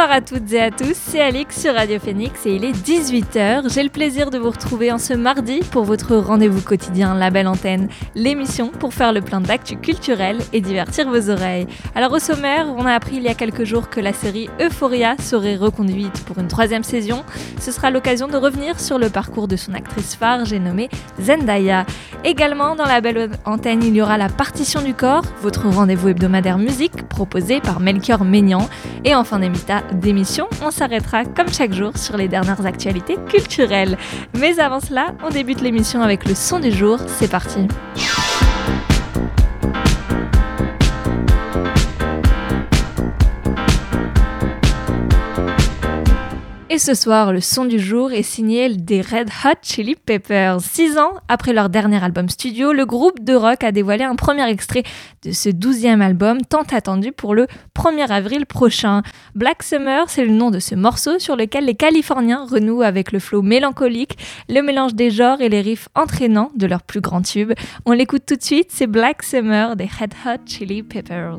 Bonsoir à toutes et à tous, c'est Alix sur Radio Phoenix et il est 18h. J'ai le plaisir de vous retrouver en ce mardi pour votre rendez-vous quotidien La Belle Antenne, l'émission pour faire le plein d'actu culturel et divertir vos oreilles. Alors au sommaire, on a appris il y a quelques jours que la série Euphoria serait reconduite pour une troisième saison. Ce sera l'occasion de revenir sur le parcours de son actrice phare, j'ai nommé Zendaya. Également dans La Belle Antenne, il y aura la partition du corps, votre rendez-vous hebdomadaire musique proposé par Melchior Maignan. Et en fin d'émission, d'émission, on s'arrêtera comme chaque jour sur les dernières actualités culturelles. Mais avant cela, on débute l'émission avec le son du jour. C'est parti. Et ce soir, le son du jour est signé des Red Hot Chili Peppers. Six ans après leur dernier album studio, le groupe de rock a dévoilé un premier extrait de ce douzième album tant attendu pour le 1er avril prochain. Black Summer, c'est le nom de ce morceau sur lequel les Californiens renouent avec le flow mélancolique, le mélange des genres et les riffs entraînants de leur plus grand tube. On l'écoute tout de suite, c'est Black Summer des Red Hot Chili Peppers.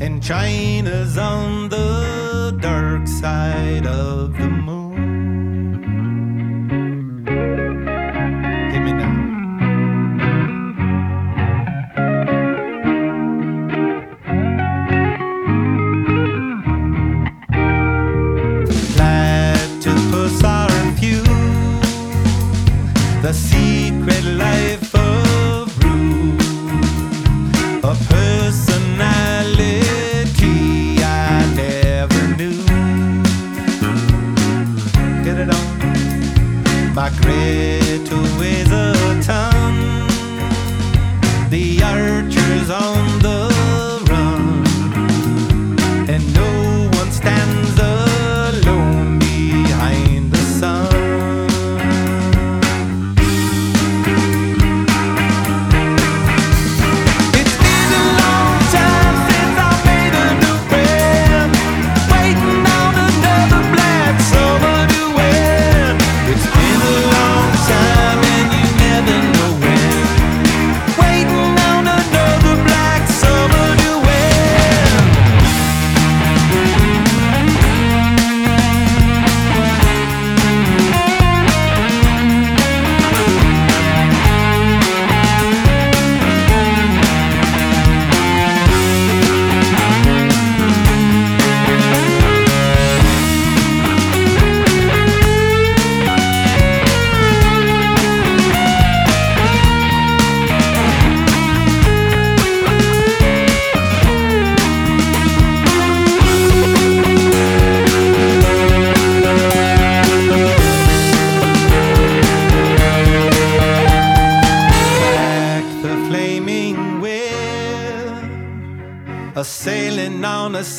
and China's on the dark side of the moon.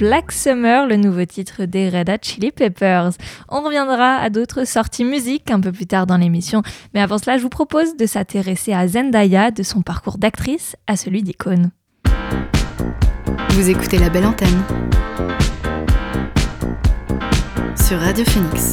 Black Summer, le nouveau titre des Red Hot Chili Peppers. On reviendra à d'autres sorties musique un peu plus tard dans l'émission, mais avant cela, je vous propose de s'intéresser à Zendaya, de son parcours d'actrice à celui d'icône. Vous écoutez la belle antenne sur Radio Phoenix.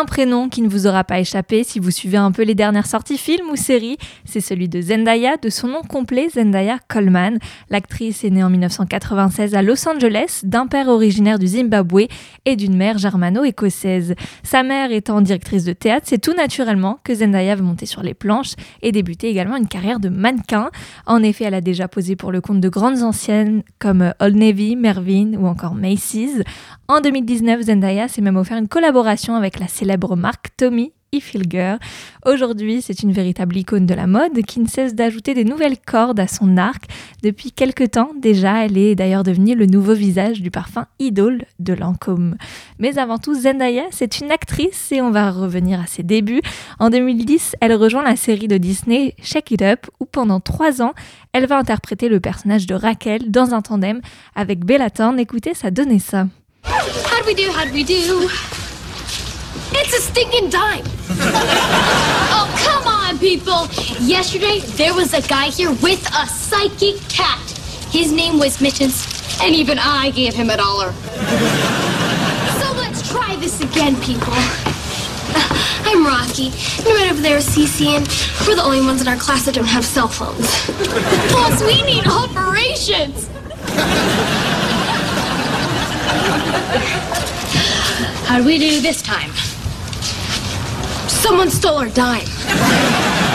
Un prénom qui ne vous aura pas échappé si vous suivez un peu les dernières sorties films ou séries, c'est celui de Zendaya, de son nom complet Zendaya Coleman. L'actrice est née en 1996 à Los Angeles, d'un père originaire du Zimbabwe et d'une mère germano-écossaise. Sa mère étant directrice de théâtre, c'est tout naturellement que Zendaya veut monter sur les planches et débuter également une carrière de mannequin. En effet, elle a déjà posé pour le compte de grandes anciennes comme Old Navy, Mervyn ou encore Macy's. En 2019, Zendaya s'est même offert une collaboration avec la célèbre marque Tommy Hilfiger. Aujourd'hui, c'est une véritable icône de la mode qui ne cesse d'ajouter des nouvelles cordes à son arc. Depuis quelque temps déjà, elle est d'ailleurs devenue le nouveau visage du parfum idole de Lancôme. Mais avant tout, Zendaya, c'est une actrice et on va revenir à ses débuts. En 2010, elle rejoint la série de Disney Shake It Up où pendant trois ans, elle va interpréter le personnage de Raquel dans un tandem avec Bella Thorne. Écoutez, ça donnait ça. We do? We do? It's a stinking dime. oh, come on, people. Yesterday, there was a guy here with a psychic cat. His name was Mittens, and even I gave him a dollar. so let's try this again, people. Uh, I'm Rocky. And right over there is Cece, and we're the only ones in our class that don't have cell phones. Plus, we need operations. How'd we do this time? Someone stole our dime.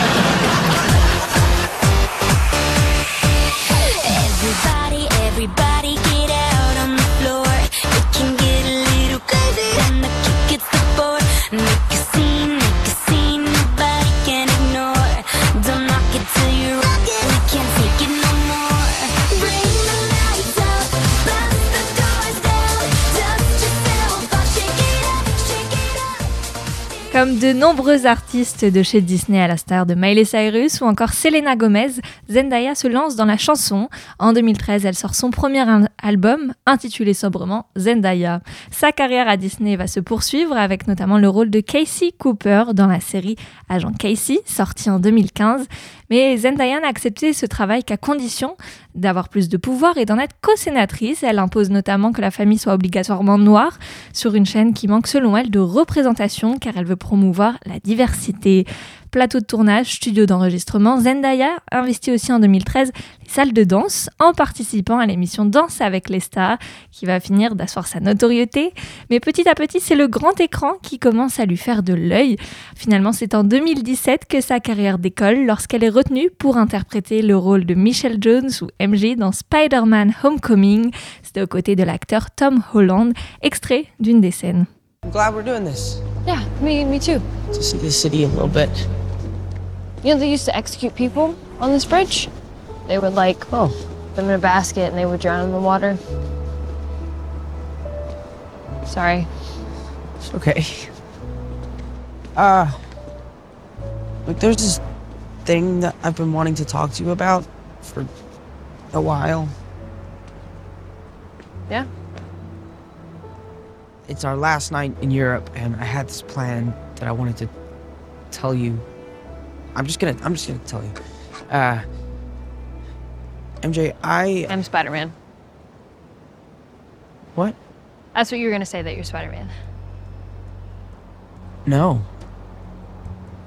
De nombreux artistes de chez Disney à la star de Miley Cyrus ou encore Selena Gomez, Zendaya se lance dans la chanson. En 2013, elle sort son premier al- album intitulé sobrement Zendaya. Sa carrière à Disney va se poursuivre avec notamment le rôle de Casey Cooper dans la série Agent Casey, sortie en 2015. Mais Zendaya n'a accepté ce travail qu'à condition d'avoir plus de pouvoir et d'en être co-sénatrice. Elle impose notamment que la famille soit obligatoirement noire sur une chaîne qui manque selon elle de représentation car elle veut promouvoir la diversité. Plateau de tournage, studio d'enregistrement, Zendaya investit aussi en 2013 les salles de danse en participant à l'émission Danse avec les stars qui va finir d'asseoir sa notoriété. Mais petit à petit, c'est le grand écran qui commence à lui faire de l'œil. Finalement, c'est en 2017 que sa carrière décolle lorsqu'elle est retenue pour interpréter le rôle de Michelle Jones ou MJ dans Spider-Man Homecoming. C'était aux côtés de l'acteur Tom Holland, extrait d'une des scènes. I'm glad we're doing this. Yeah, me, me too. To see the city a little bit. You know, they used to execute people on this bridge. They would like Oh, put them in a basket and they would drown in the water. Sorry. it's okay. Uh, look, there's this thing that I've been wanting to talk to you about for a while. Yeah. It's our last night in Europe, and I had this plan that I wanted to tell you. I'm just gonna, I'm just gonna tell you. Uh, MJ, I I'm Spider Man. what? That's what you were gonna say that you're Spider Man. No,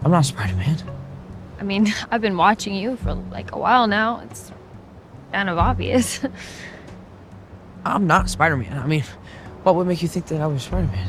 I'm not Spider-Man. I mean, I've been watching you for like a while now. It's kind of obvious. I'm not Spider-Man. I mean, what would make you think that I was Spider-Man?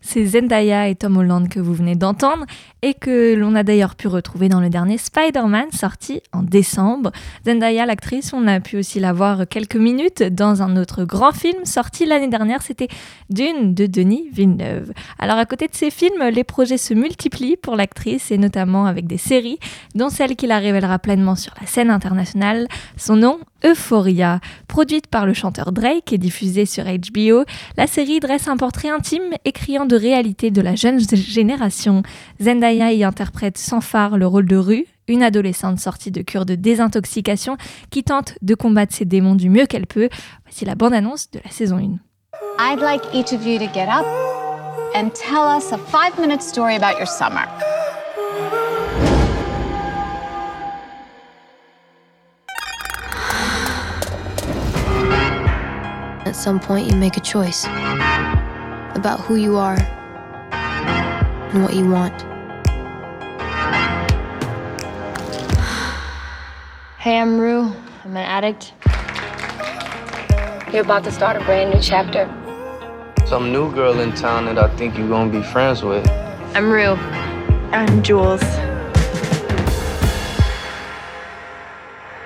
C'est Zendaya et Tom Holland que vous venez d'entendre et que l'on a d'ailleurs pu retrouver dans le dernier Spider-Man sorti en décembre. Zendaya, l'actrice, on a pu aussi la voir quelques minutes dans un autre grand film sorti l'année dernière, c'était Dune de Denis Villeneuve. Alors à côté de ces films, les projets se multiplient pour l'actrice et notamment avec des séries, dont celle qui la révélera pleinement sur la scène internationale. Son nom, Euphoria. Produite par le chanteur Drake et diffusée sur HBO, la série dresse un portrait intime et criant de réalité de la jeune génération. Zendaya y interprète sans phare le rôle de Rue, une adolescente sortie de cure de désintoxication qui tente de combattre ses démons du mieux qu'elle peut. Voici la bande-annonce de la saison 1. I'd like each of you to get up and tell us a five minute story about your summer. At some point, you make a choice about who you are and what you want. Hey, I'm Rue. I'm an addict. You're about to start a brand new chapter. Some new girl in town that I think you're gonna be friends with. I'm Rue. I'm Jules.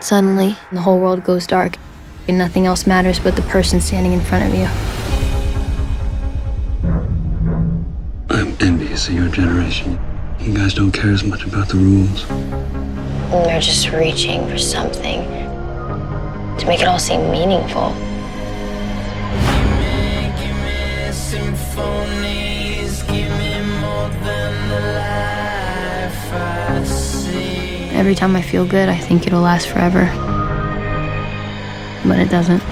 Suddenly, the whole world goes dark, and nothing else matters but the person standing in front of you. I'm envious of your generation. You guys don't care as much about the rules. They're just reaching for something to make it all seem meaningful. Every time I feel good, I think it'll last forever. But it doesn't.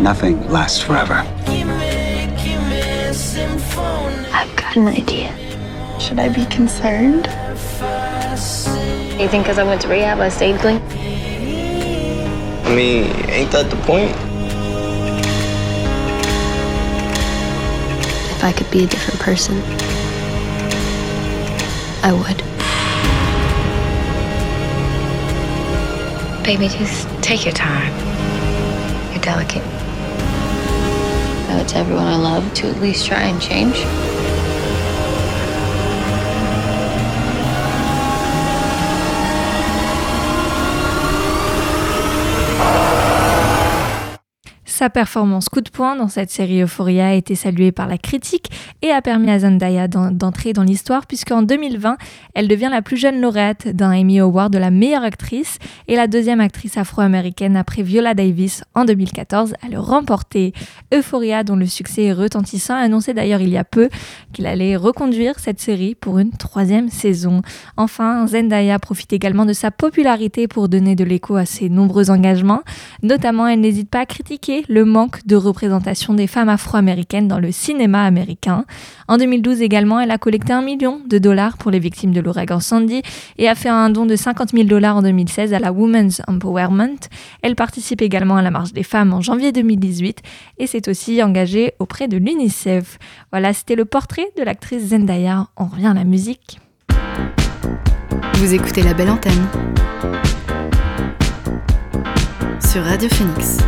Nothing lasts forever. I've got an idea. Should I be concerned? You think because I went to rehab, I stayed clean? I mean, ain't that the point? If I could be a different person, I would. Baby, just take your time. You're delicate. Tell everyone I love to at least try and change. Sa performance coup de poing dans cette série Euphoria a été saluée par la critique et a permis à Zendaya d'en- d'entrer dans l'histoire puisqu'en 2020, elle devient la plus jeune lauréate d'un Emmy Award de la meilleure actrice et la deuxième actrice afro-américaine après Viola Davis en 2014 à le remporter. Euphoria, dont le succès est retentissant, a annoncé d'ailleurs il y a peu qu'il allait reconduire cette série pour une troisième saison. Enfin, Zendaya profite également de sa popularité pour donner de l'écho à ses nombreux engagements. Notamment, elle n'hésite pas à critiquer le manque de représentation des femmes afro-américaines dans le cinéma américain. En 2012 également, elle a collecté un million de dollars pour les victimes de l'ouragan Sandy et a fait un don de 50 000 dollars en 2016 à la Women's Empowerment. Elle participe également à la marche des femmes en janvier 2018 et s'est aussi engagée auprès de l'UNICEF. Voilà, c'était le portrait de l'actrice Zendaya. On revient à la musique. Vous écoutez la belle antenne sur Radio Phoenix.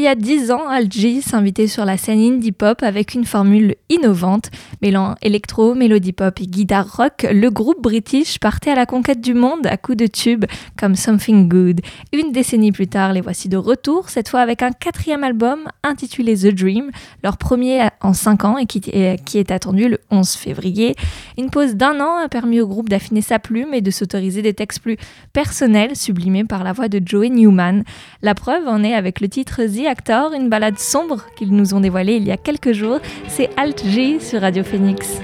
Il y a dix ans, Algie s'invitait sur la scène indie pop avec une formule innovante. Mêlant électro, mélodie pop et guitare rock, le groupe british partait à la conquête du monde à coups de tubes comme Something Good. Une décennie plus tard, les voici de retour, cette fois avec un quatrième album intitulé The Dream, leur premier en cinq ans et qui, qui est attendu le 11 février. Une pause d'un an a permis au groupe d'affiner sa plume et de s'autoriser des textes plus personnels, sublimés par la voix de Joey Newman. La preuve en est avec le titre The Une balade sombre qu'ils nous ont dévoilée il y a quelques jours. C'est Alt G sur Radio Phoenix.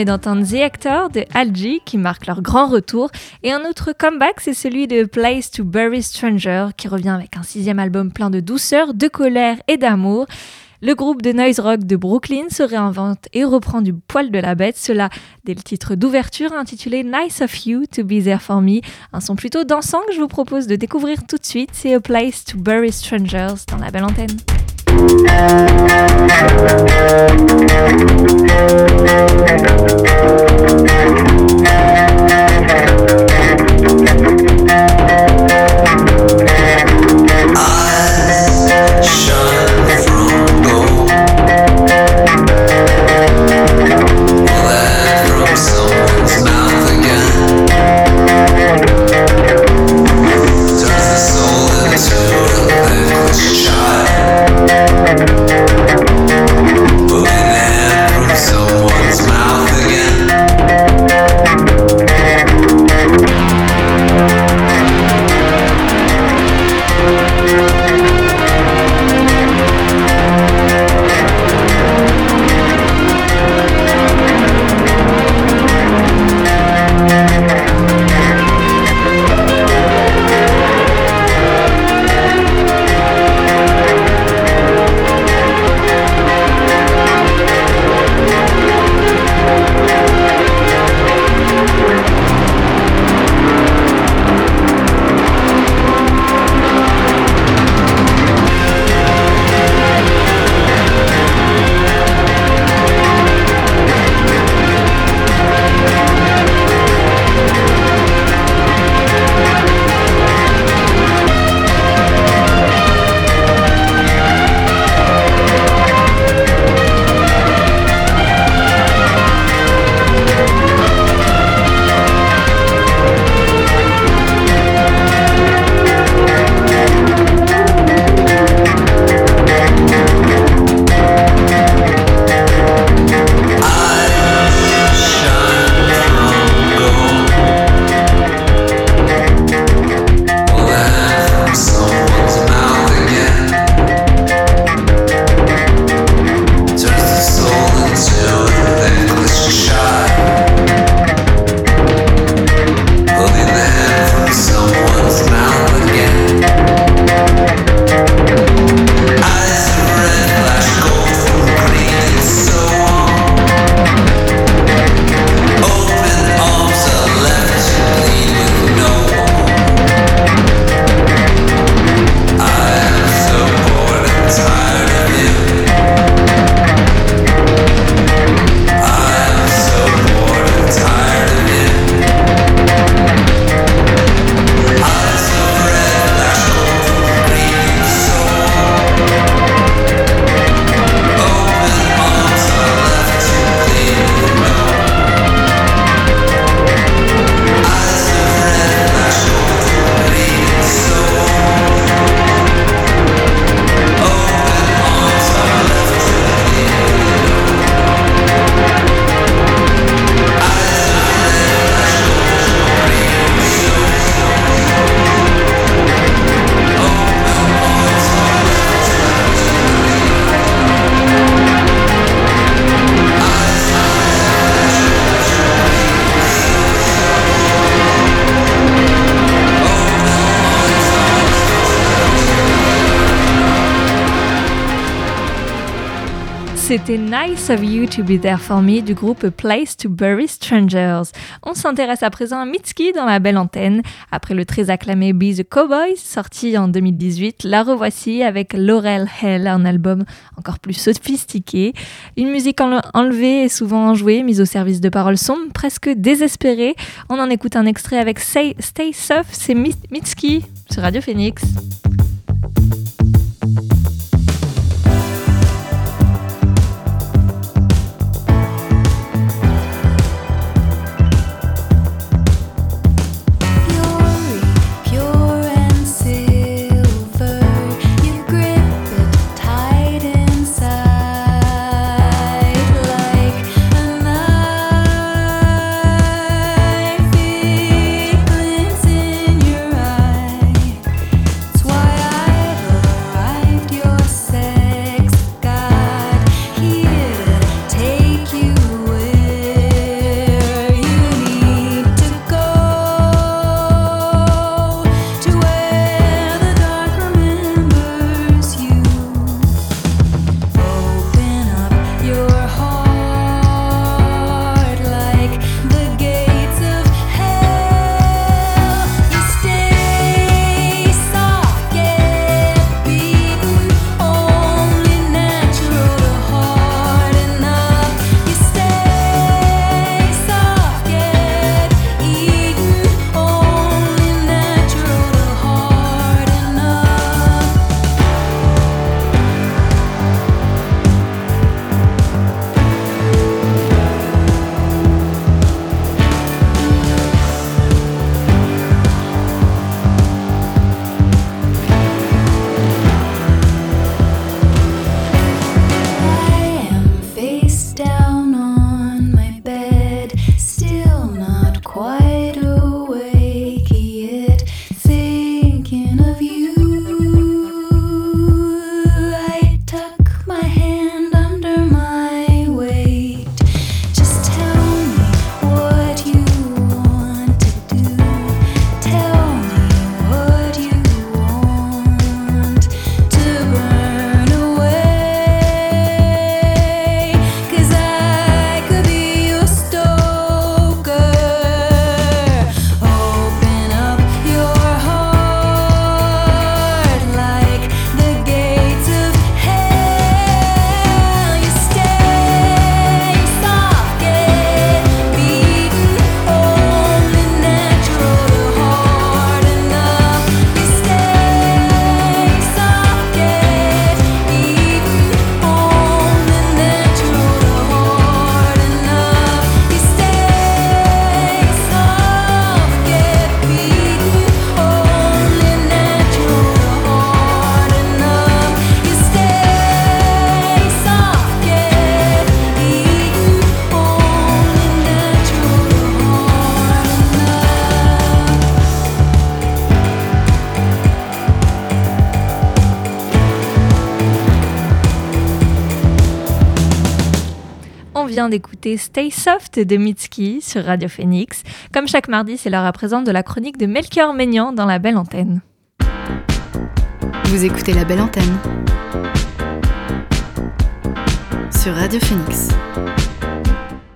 Venez d'entendre The Actor de Algie qui marque leur grand retour et un autre comeback c'est celui de Place to Bury Stranger qui revient avec un sixième album plein de douceur, de colère et d'amour. Le groupe de noise rock de Brooklyn se réinvente et reprend du poil de la bête, cela dès le titre d'ouverture intitulé Nice of You to Be There For Me, un son plutôt dansant que je vous propose de découvrir tout de suite, c'est A Place to Bury Strangers dans la belle antenne. Thank you. C'était Nice of You to Be There For Me du groupe Place to Bury Strangers. On s'intéresse à présent à Mitski dans la belle antenne. Après le très acclamé Be the Cowboys, sorti en 2018, la revoici avec Laurel Hell, un album encore plus sophistiqué. Une musique enle- enlevée et souvent enjouée, mise au service de paroles sombres, presque désespérées. On en écoute un extrait avec Say, Stay Soft, c'est Mi- Mitski sur Radio Phoenix. D'écouter Stay Soft de Mitski sur Radio Phoenix. Comme chaque mardi, c'est l'heure à présent de la chronique de Melchior Maignan dans la belle antenne. Vous écoutez la belle antenne sur Radio Phoenix.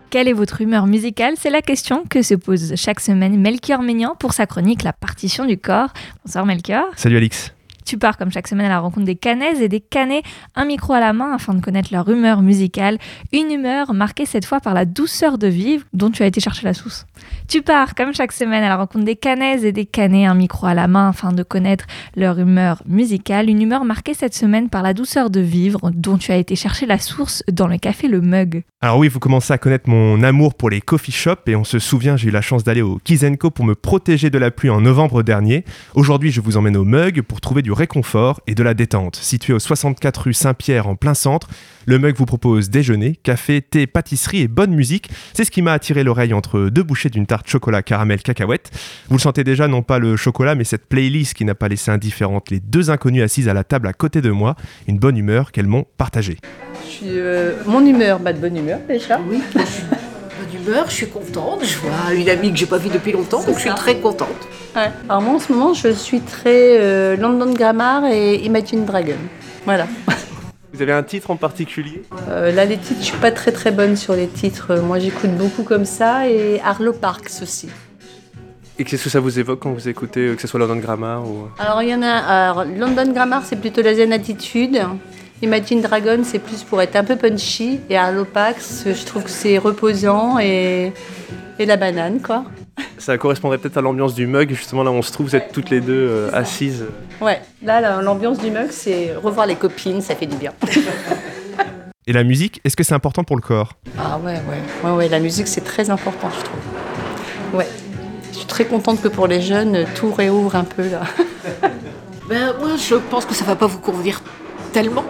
Quelle est votre humeur musicale? C'est la question que se pose chaque semaine Melchior Maignan pour sa chronique La partition du corps. Bonsoir Melchior. Salut Alix. Tu pars comme chaque semaine à la rencontre des canaises et des canets, un micro à la main afin de connaître leur humeur musicale. Une humeur marquée cette fois par la douceur de vivre dont tu as été chercher la source. Tu pars comme chaque semaine à la rencontre des canaises et des canets, un micro à la main afin de connaître leur humeur musicale. Une humeur marquée cette semaine par la douceur de vivre dont tu as été chercher la source dans le café Le Mug. Alors oui, vous commencez à connaître mon amour pour les coffee shops et on se souvient, j'ai eu la chance d'aller au Kizenko pour me protéger de la pluie en novembre dernier. Aujourd'hui, je vous emmène au Mug pour trouver du réconfort et de la détente. Situé au 64 rue Saint-Pierre en plein centre, le Mug vous propose déjeuner, café, thé, pâtisserie et bonne musique. C'est ce qui m'a attiré l'oreille entre deux bouchées d'une tarte chocolat caramel cacahuète. Vous le sentez déjà, non pas le chocolat, mais cette playlist qui n'a pas laissé indifférente les deux inconnues assises à la table à côté de moi. Une bonne humeur qu'elles m'ont partagée. Je suis, euh, mon humeur, bah de bonne humeur déjà. Oui, je suis je contente. Je vois une amie que j'ai pas vue depuis longtemps, donc je suis très contente. Ouais. Alors moi en ce moment je suis très euh, London Grammar et Imagine Dragon. Voilà. Vous avez un titre en particulier? Euh, là, les titres, je suis pas très très bonne sur les titres. Euh, Moi, j'écoute beaucoup comme ça et Arlo Parks aussi. Et qu'est-ce que ça vous évoque quand vous écoutez, que ce soit London Grammar ou... Alors, il y en a. alors, London Grammar, c'est plutôt la zen attitude. Imagine Dragon, c'est plus pour être un peu punchy. Et Arlo Parks, je trouve que c'est reposant et, et la banane, quoi. Ça correspondrait peut-être à l'ambiance du mug, justement là où on se trouve, vous êtes toutes les deux euh, assises. Ouais, là, là, l'ambiance du mug, c'est revoir les copines, ça fait du bien. Et la musique, est-ce que c'est important pour le corps? Ah ouais, ouais, ouais, ouais, la musique c'est très important, je trouve. Ouais, je suis très contente que pour les jeunes, tout réouvre un peu là. Ben, moi, je pense que ça va pas vous convenir tellement.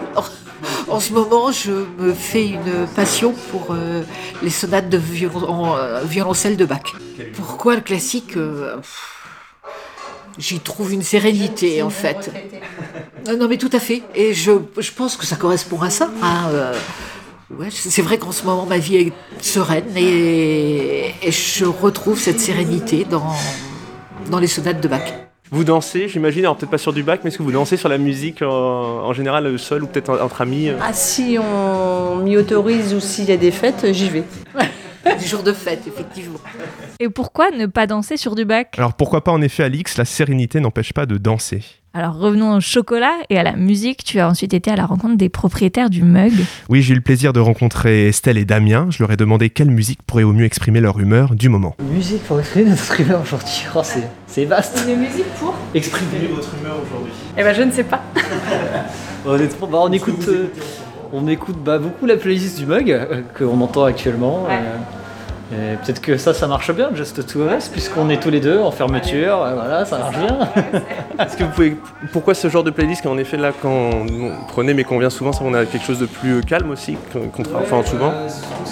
En ce moment, je me fais une passion pour euh, les sonates de en, euh, violoncelle de Bach. Pourquoi le classique euh, J'y trouve une sérénité, en fait. Non, mais tout à fait. Et je, pense que ça correspond à ça. hein, c'est vrai qu'en ce moment, ma vie est sereine et, et je retrouve cette sérénité dans, dans les sonates de Bach. Vous dansez, j'imagine, alors peut-être pas sur du bac, mais est-ce que vous dansez sur la musique en, en général euh, seul ou peut-être en- entre amis euh Ah si on m'y autorise ou s'il y a des fêtes, j'y vais. Des jours de fête, effectivement. Et pourquoi ne pas danser sur du bac? Alors pourquoi pas en effet Alix, la sérénité n'empêche pas de danser. Alors revenons au chocolat et à la musique. Tu as ensuite été à la rencontre des propriétaires du mug. Oui, j'ai eu le plaisir de rencontrer Estelle et Damien. Je leur ai demandé quelle musique pourrait au mieux exprimer leur humeur du moment. Musique pour exprimer notre humeur aujourd'hui. Oh, c'est, c'est vaste. Une musique pour Exprimer votre humeur aujourd'hui. Eh ben je ne sais pas. Honnêtement, bah, on écoute, euh, on écoute bah, beaucoup la playlist du mug euh, qu'on entend actuellement. Ouais. euh, et peut-être que ça, ça marche bien, Just Two Us, puisqu'on est tous les deux en fermeture. euh, voilà, ça marche bien. Est-ce que vous pouvez. Pourquoi ce genre de playlist qu'en effet là, quand on prenait mais qu'on vient souvent, ça on a quelque chose de plus calme aussi, enfin souvent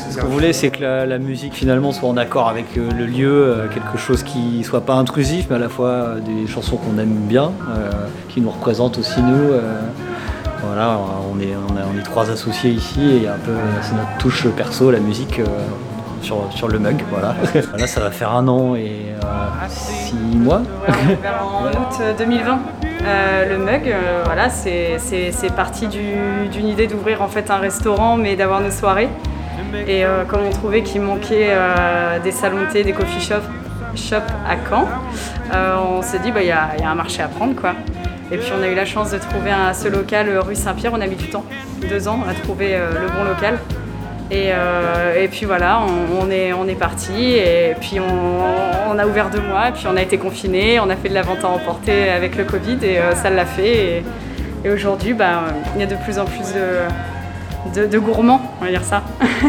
Ce qu'on voulait, c'est que la, la musique finalement soit en accord avec euh, le lieu, euh, quelque chose qui soit pas intrusif, mais à la fois euh, des chansons qu'on aime bien, euh, qui nous représentent aussi nous. euh, voilà, on est, on, a- on est trois associés ici et un peu, euh, c'est notre touche perso, la musique euh, sur, sur le mug. Voilà. Là, ça va faire un an et euh, six mois. En août euh, 2020. Euh, le mug, euh, voilà, c'est parti du- d'une idée d'ouvrir en fait un restaurant, mais d'avoir nos soirées. Et euh, comme on trouvait qu'il manquait euh, des salons de thé, des coffee shops shop à Caen, euh, on s'est dit bah il y, a y a un marché à prendre quoi. Et puis on a eu la chance de trouver un, ce local euh, rue Saint-Pierre. On a mis du temps, deux ans, à trouver euh, le bon local. Et, euh, et puis voilà, on, est, on est parti et puis on, a ouvert deux mois et puis on a été confinés, on a fait de la vente à emporter avec le Covid et euh, ça l'a fait. Et, aujourd'hui, bah, il y a de plus en plus de, gourmands, on va dire ça.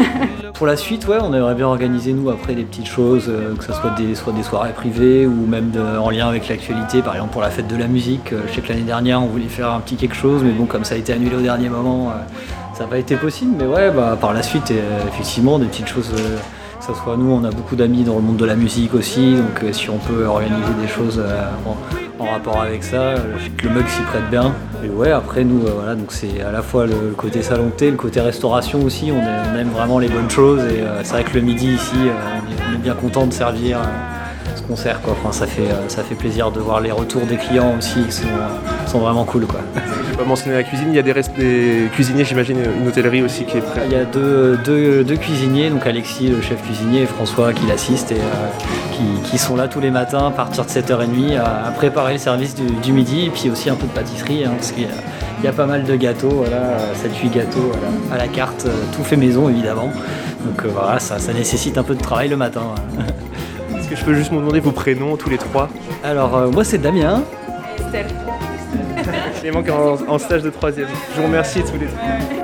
Pour la suite, ouais, on aimerait bien organiser nous après des petites choses, euh, que ce soit des, soit des soirées privées ou même en lien avec l'actualité. Par exemple, pour la fête de la musique, je sais que l'année dernière on voulait faire un petit quelque chose, mais bon, comme ça a été annulé au dernier moment, ça n'a pas été possible. Mais ouais, bah, par la suite, euh, effectivement, des petites choses. euh, que ce soit nous, on a beaucoup d'amis dans le monde de la musique aussi, donc euh, si on peut organiser des choses en, rapport avec ça, le mug s'y prête bien. Et ouais, après nous, voilà, donc c'est à la fois le, côté salon le côté restauration aussi, on, aime vraiment les bonnes choses et c'est vrai que le midi ici, on, est, bien content de servir ce qu'on sert, quoi. Enfin, ça fait, ça fait plaisir de voir les retours des clients aussi qui sont, sont vraiment cool, quoi. Je vais pas mentionner la cuisine, il y a des, rest- des cuisiniers, j'imagine, une hôtellerie aussi qui est prête. Il y a deux, deux- deux cuisiniers, donc Alexis, le chef cuisinier, et François qui l'assiste et euh, qui, qui sont là tous les matins à partir de 7h30 à, à préparer le service du, du midi et puis aussi un peu de pâtisserie hein, parce qu'il y, a- il y a pas mal de gâteaux, voilà, 7-8 gâteaux voilà, à la carte, euh, tout fait maison évidemment. Donc euh, voilà, ça, ça nécessite un peu de travail le matin. hein. Est-ce que je peux juste me demander vos prénoms tous les trois? Alors euh, moi c'est Damien. Estelle. Il manque en, en stage de troisième. Je vous remercie tous les trois.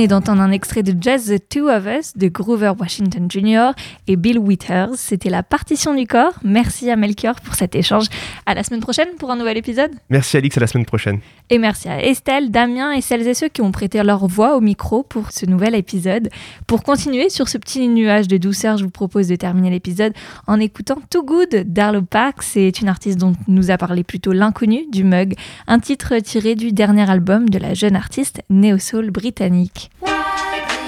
Venez d'entendre un extrait de Just the Two of Us de Groover Washington Jr. et Bill Withers. C'était la partition du corps. Merci à Melchior pour cet échange. À la semaine prochaine pour un nouvel épisode. Merci Alix, à la semaine prochaine. Et merci à Estelle, Damien et celles et ceux qui ont prêté leur voix au micro pour ce nouvel épisode. Pour continuer sur ce petit nuage de douceur, je vous propose de terminer l'épisode en écoutant Too Good d'Arlo Parks. C'est une artiste dont nous a parlé plutôt l'inconnu du mug, un titre tiré du dernier album de la jeune artiste néo-soul britannique. Bye.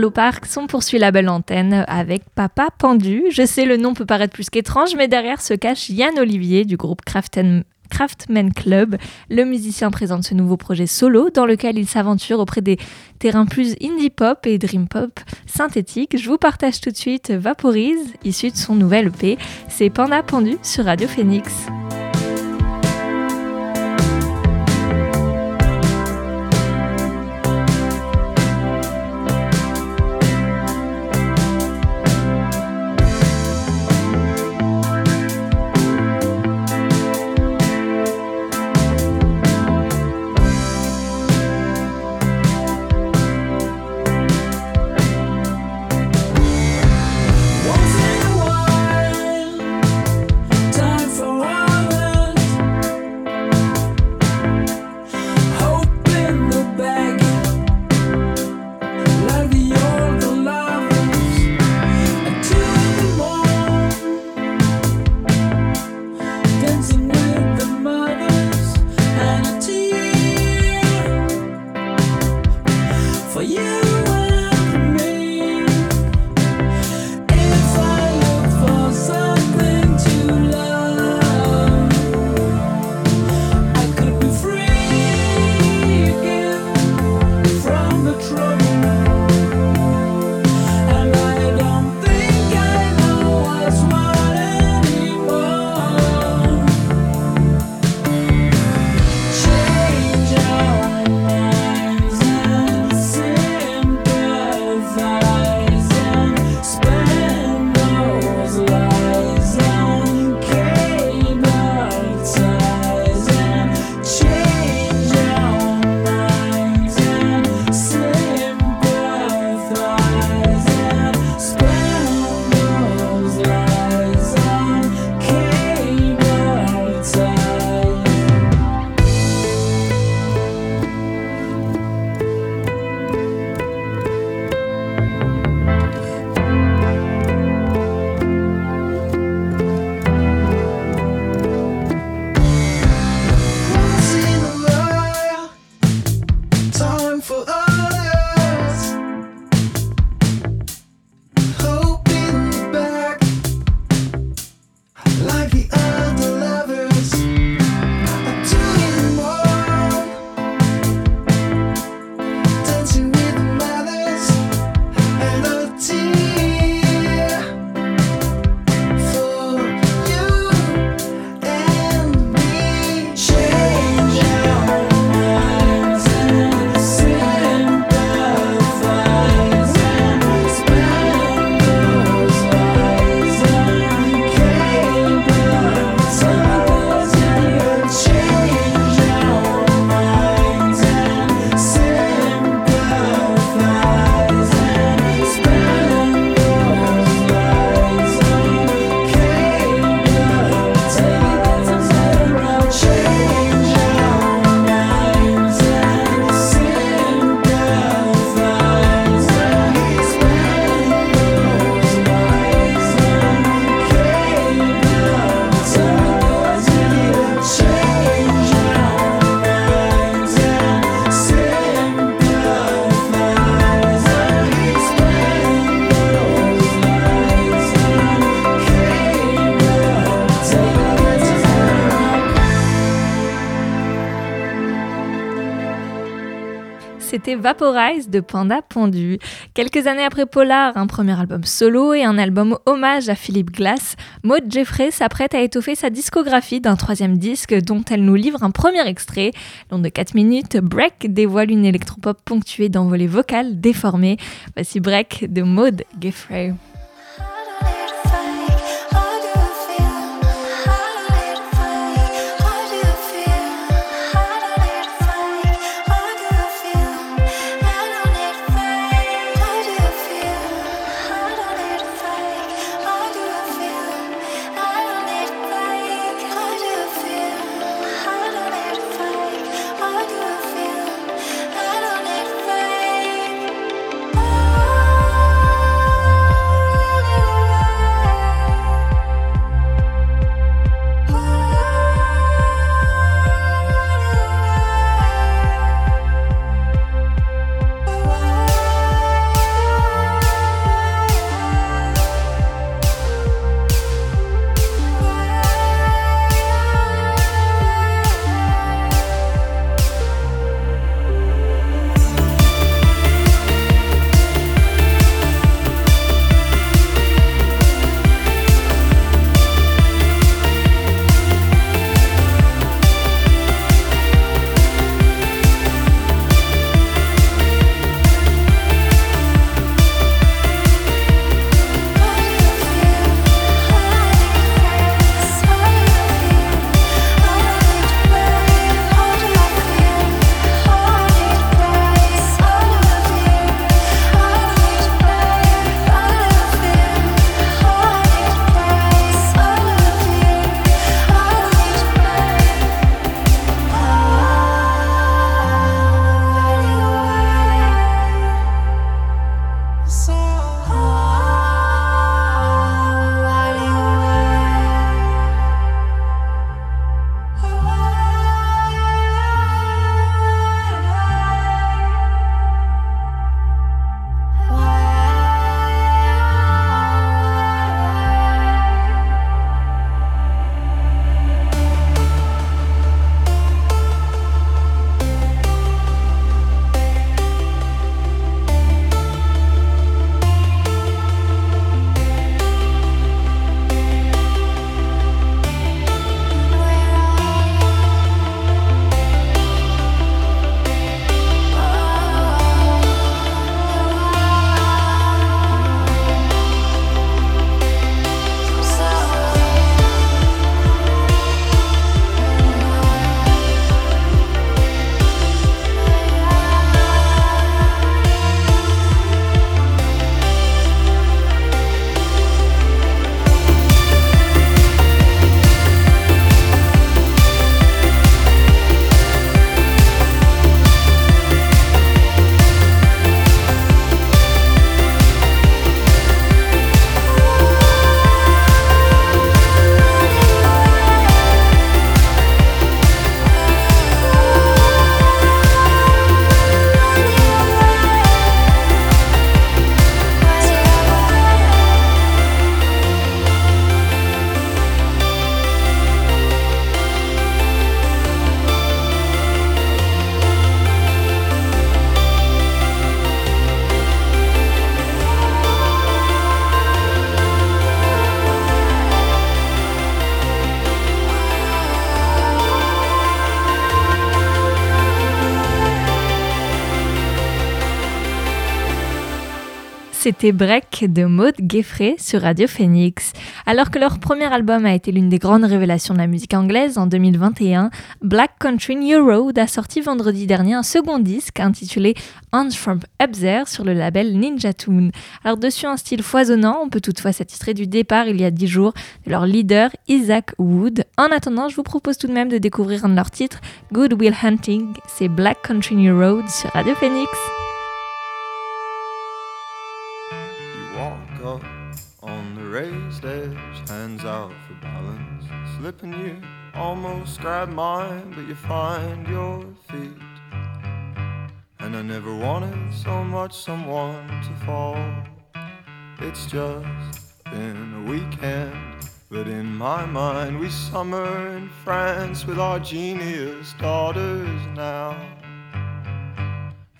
Arlo Parks, on poursuit la belle antenne avec Papa Pendu. Je sais, le nom peut paraître plus qu'étrange, mais derrière se cache Yann Olivier du groupe Craftman Club. Le musicien présente ce nouveau projet solo dans lequel il s'aventure auprès des terrains plus indie pop et dream pop synthétique. Je vous partage tout de suite Vaporise, issu de son nouvel EP. C'est Panda Pendu sur Radio Phoenix. C'était Vaporize de Panda Pondu. Quelques années après Polar, un premier album solo et un album hommage à Philippe Glass, Maud Jeffrey s'apprête à étoffer sa discographie d'un troisième disque dont elle nous livre un premier extrait. Long de 4 minutes, Break dévoile une électropop ponctuée d'envolées vocales déformées. Voici Break de Maud Jeffrey. C'était Break de Maud Gueffrey sur Radio Phoenix. Alors que leur premier album a été l'une des grandes révélations de la musique anglaise en 2021, Black Country New Road a sorti vendredi dernier un second disque intitulé Hands from Up There sur le label Ninja Tune. Alors dessus un style foisonnant, on peut toutefois s'attistrer du départ il y a dix jours de leur leader Isaac Wood. En attendant, je vous propose tout de même de découvrir un de leurs titres, Good Will Hunting, c'est Black Country New Road sur Radio Phoenix. raised edge, hands out for balance. Slipping you almost grab mine, but you find your feet. And I never wanted so much someone to fall. It's just been a weekend, but in my mind, we summer in France with our genius daughters now.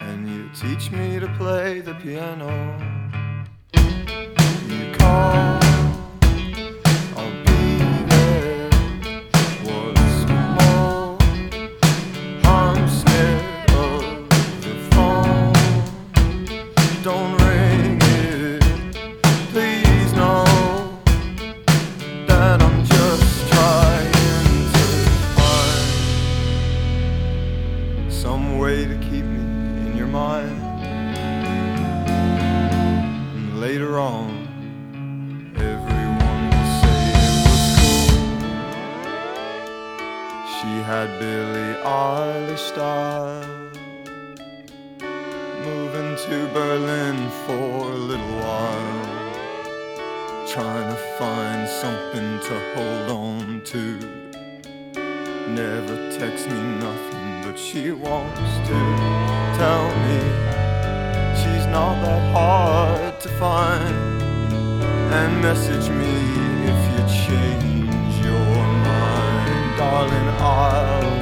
And you teach me to play the piano all. Billy Eilish style. Moving to Berlin for a little while. Trying to find something to hold on to. Never texts me nothing, but she wants to tell me she's not that hard to find. And message me all in all.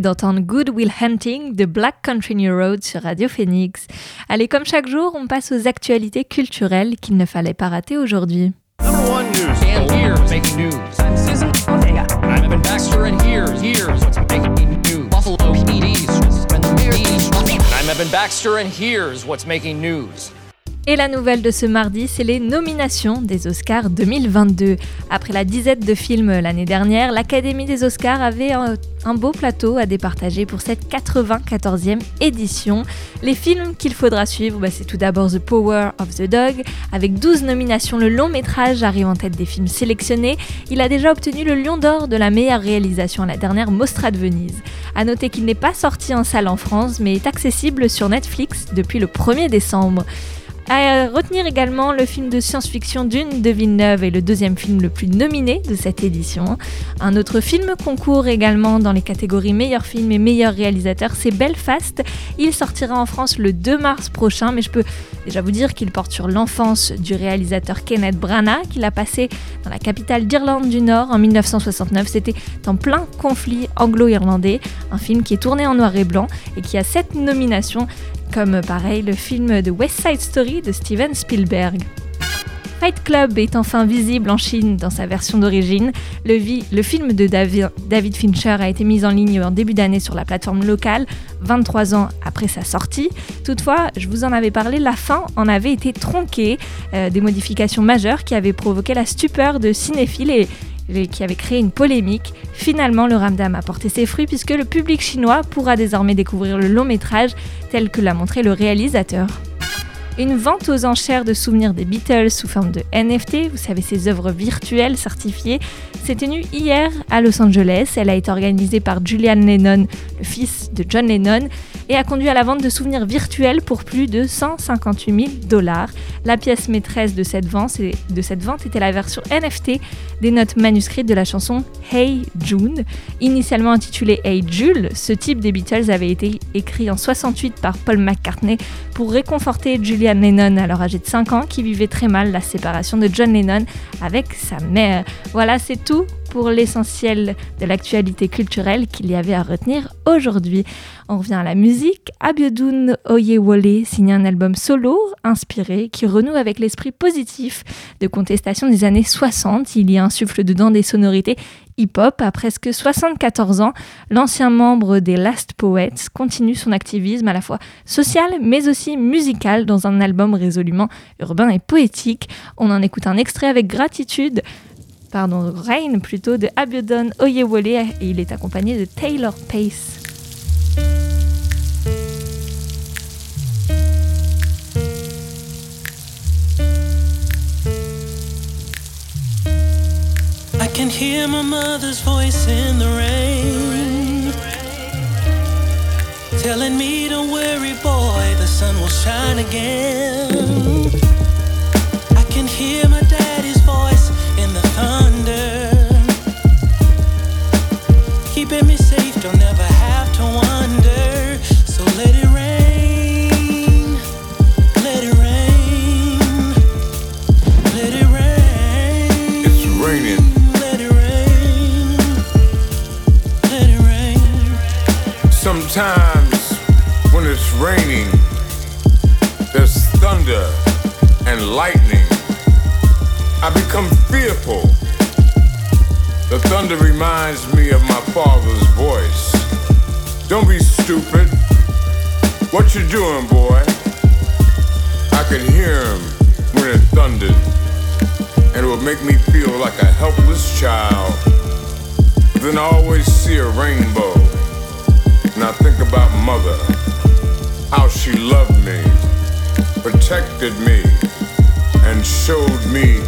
d'entendre Good Will Hunting de Black Country New Road sur Radio Phoenix. Allez, comme chaque jour, on passe aux actualités culturelles qu'il ne fallait pas rater aujourd'hui. Et la nouvelle de ce mardi, c'est les nominations des Oscars 2022. Après la dizaine de films l'année dernière, l'Académie des Oscars avait un, un beau plateau à départager pour cette 94e édition. Les films qu'il faudra suivre, bah, c'est tout d'abord The Power of the Dog. Avec 12 nominations, le long métrage arrive en tête des films sélectionnés. Il a déjà obtenu le Lion d'Or de la meilleure réalisation à la dernière Mostra de Venise. A noter qu'il n'est pas sorti en salle en France, mais est accessible sur Netflix depuis le 1er décembre. À retenir également le film de science-fiction Dune de Villeneuve est le deuxième film le plus nominé de cette édition. Un autre film concourt également dans les catégories meilleur film et meilleur réalisateur, c'est Belfast. Il sortira en France le 2 mars prochain, mais je peux déjà vous dire qu'il porte sur l'enfance du réalisateur Kenneth Branagh, qu'il a passé dans la capitale d'Irlande du Nord en 1969. C'était en plein conflit anglo-irlandais, un film qui est tourné en noir et blanc et qui a sept nominations comme pareil le film de West Side Story de Steven Spielberg. Fight Club est enfin visible en Chine dans sa version d'origine. Le, film de Davi- David Fincher a été mis en ligne en début d'année sur la plateforme locale, 23 ans après sa sortie. Toutefois, je vous en avais parlé, la fin en avait été tronquée, euh, des modifications majeures qui avaient provoqué la stupeur de cinéphiles et qui avaient créé une polémique. Finalement, le ramdam a porté ses fruits puisque le public chinois pourra désormais découvrir le long métrage tel que l'a montré le réalisateur. Une vente aux enchères de souvenirs des Beatles sous forme de NFT, vous savez ces œuvres virtuelles certifiées, s'est tenue hier à Los Angeles. Elle a été organisée par Julian Lennon, le fils de John Lennon, et a conduit à la vente de souvenirs virtuels pour plus de 158 000 dollars. La pièce maîtresse de cette, vente, était la version NFT des notes manuscrites de la chanson Hey June. Initialement intitulée Hey Jules, ce type des Beatles avait été écrit en 68 par Paul McCartney pour réconforter Julian Lennon, alors âgé de 5 ans, qui vivait très mal la séparation de John Lennon avec sa mère. Voilà, c'est tout pour l'essentiel de l'actualité culturelle qu'il y avait à retenir aujourd'hui. On revient à la musique. Abiodun Oyewole signe un album solo inspiré qui renoue avec l'esprit positif de contestation des années 60. Il y insuffle dedans des sonorités hip-hop. À presque 74 ans, l'ancien membre des Last Poets continue son activisme à la fois social mais aussi musical dans un album résolument urbain et poétique. On en écoute un extrait avec gratitude pardon, Rain plutôt de Abiodun Oyewole et il est accompagné de Taylor Pace. Can hear my mother's voice in the rain, telling me, Don't worry, boy, the sun will shine again. I can hear my daddy's voice in the thunder, keeping me safe, don't ever Sometimes when it's raining, there's thunder and lightning. I become fearful. The thunder reminds me of my father's voice. Don't be stupid. What you doing, boy? I could hear him when it thundered, and it would make me feel like a helpless child. Then I always see a rainbow, I think about mother, how she loved me, protected me, and showed me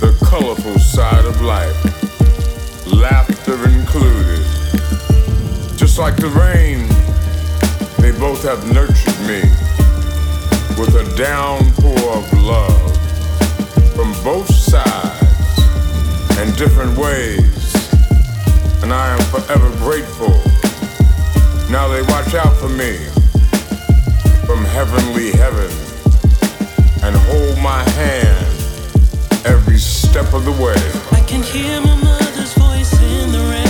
the colorful side of life, laughter included. Just like the rain, they both have nurtured me with a downpour of love from both sides and different ways. And I am forever grateful. Now they watch out for me from heavenly heaven and hold my hand every step of the way. I can hear my mother's voice in the rain,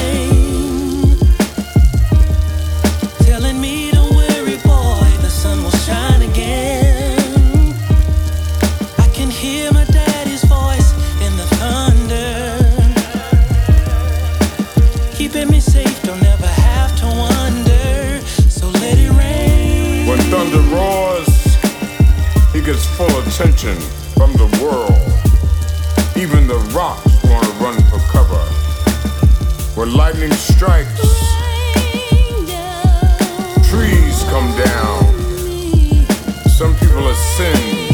gets full attention from the world. Even the rocks wanna run for cover. When lightning strikes, trees come down. Some people are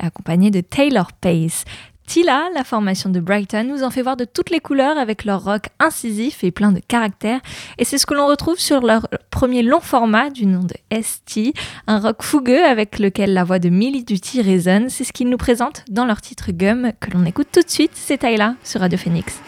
Accompagné de Taylor Pace. Tila, la formation de Brighton, nous en fait voir de toutes les couleurs avec leur rock incisif et plein de caractère. Et c'est ce que l'on retrouve sur leur premier long format du nom de ST, un rock fougueux avec lequel la voix de Millie Duty résonne. C'est ce qu'ils nous présentent dans leur titre Gum que l'on écoute tout de suite. C'est Tyla sur Radio Phoenix.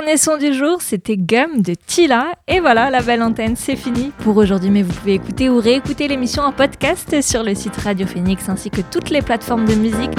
Dernier son du jour, c'était Gum de Tila. Et voilà, la belle antenne, c'est fini pour aujourd'hui. Mais vous pouvez écouter ou réécouter l'émission en podcast sur le site Radio Phoenix ainsi que toutes les plateformes de musique